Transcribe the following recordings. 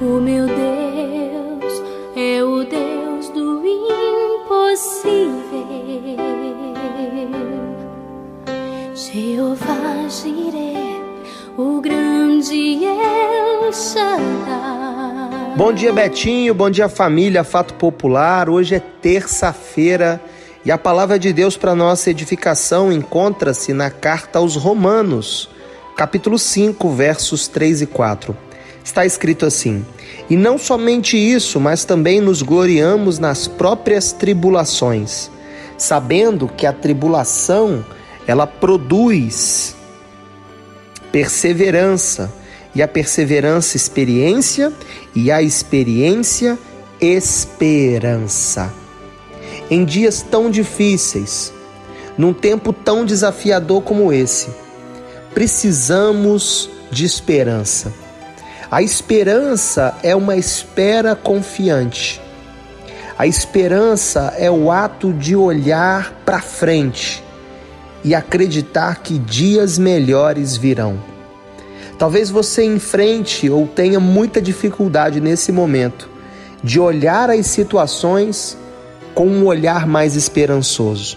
O meu Deus é o Deus do impossível. Jeová Jireh, o grande El Shaddai. Bom dia, Betinho. Bom dia, família. Fato Popular. Hoje é terça-feira e a palavra de Deus para nossa edificação encontra-se na carta aos Romanos, capítulo 5, versos 3 e 4 está escrito assim: E não somente isso, mas também nos gloriamos nas próprias tribulações, sabendo que a tribulação ela produz perseverança, e a perseverança experiência, e a experiência esperança. Em dias tão difíceis, num tempo tão desafiador como esse, precisamos de esperança. A esperança é uma espera confiante. A esperança é o ato de olhar para frente e acreditar que dias melhores virão. Talvez você enfrente ou tenha muita dificuldade nesse momento de olhar as situações com um olhar mais esperançoso.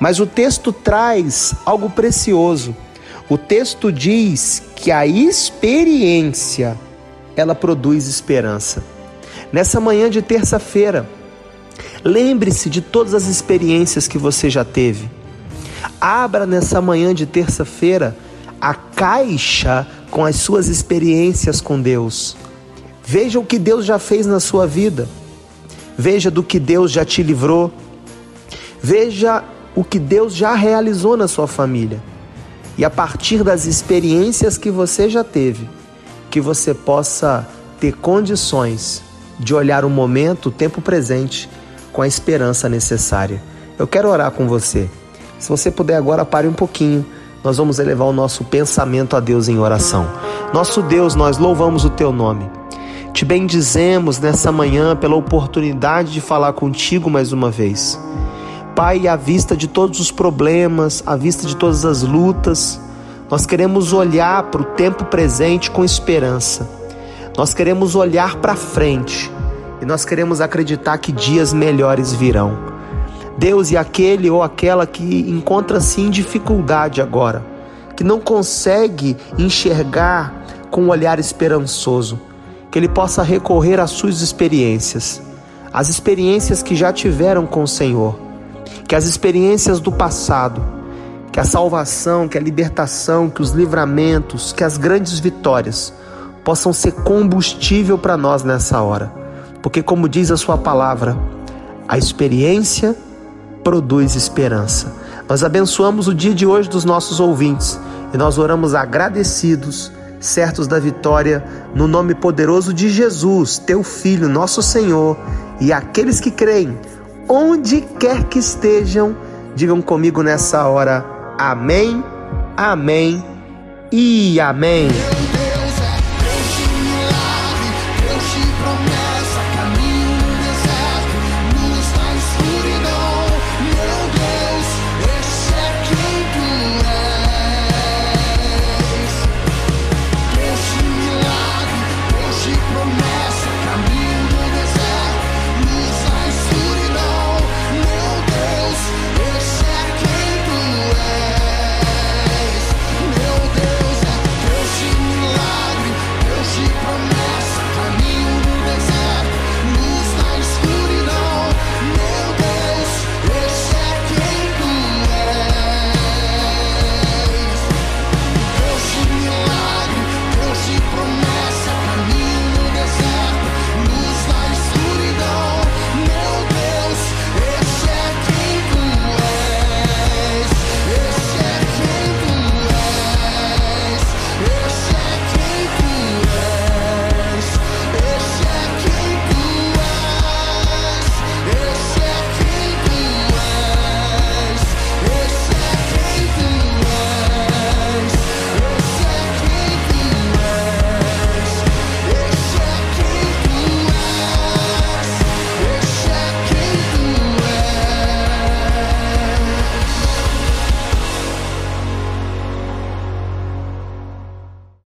Mas o texto traz algo precioso o texto diz que a experiência ela produz esperança. Nessa manhã de terça-feira, lembre-se de todas as experiências que você já teve. Abra nessa manhã de terça-feira a caixa com as suas experiências com Deus. Veja o que Deus já fez na sua vida. Veja do que Deus já te livrou. Veja o que Deus já realizou na sua família e a partir das experiências que você já teve, que você possa ter condições de olhar o momento, o tempo presente, com a esperança necessária. Eu quero orar com você. Se você puder agora, pare um pouquinho. Nós vamos elevar o nosso pensamento a Deus em oração. Nosso Deus, nós louvamos o teu nome. Te bendizemos nessa manhã pela oportunidade de falar contigo mais uma vez. Pai, à vista de todos os problemas, à vista de todas as lutas, nós queremos olhar para o tempo presente com esperança. Nós queremos olhar para frente e nós queremos acreditar que dias melhores virão. Deus e aquele ou aquela que encontra-se em dificuldade agora, que não consegue enxergar com um olhar esperançoso, que ele possa recorrer às suas experiências, as experiências que já tiveram com o Senhor que as experiências do passado, que a salvação, que a libertação, que os livramentos, que as grandes vitórias possam ser combustível para nós nessa hora. Porque, como diz a Sua palavra, a experiência produz esperança. Nós abençoamos o dia de hoje dos nossos ouvintes e nós oramos agradecidos, certos da vitória, no nome poderoso de Jesus, Teu Filho, nosso Senhor, e aqueles que creem onde quer que estejam, digam comigo nessa hora: Amém, Amém e Amém.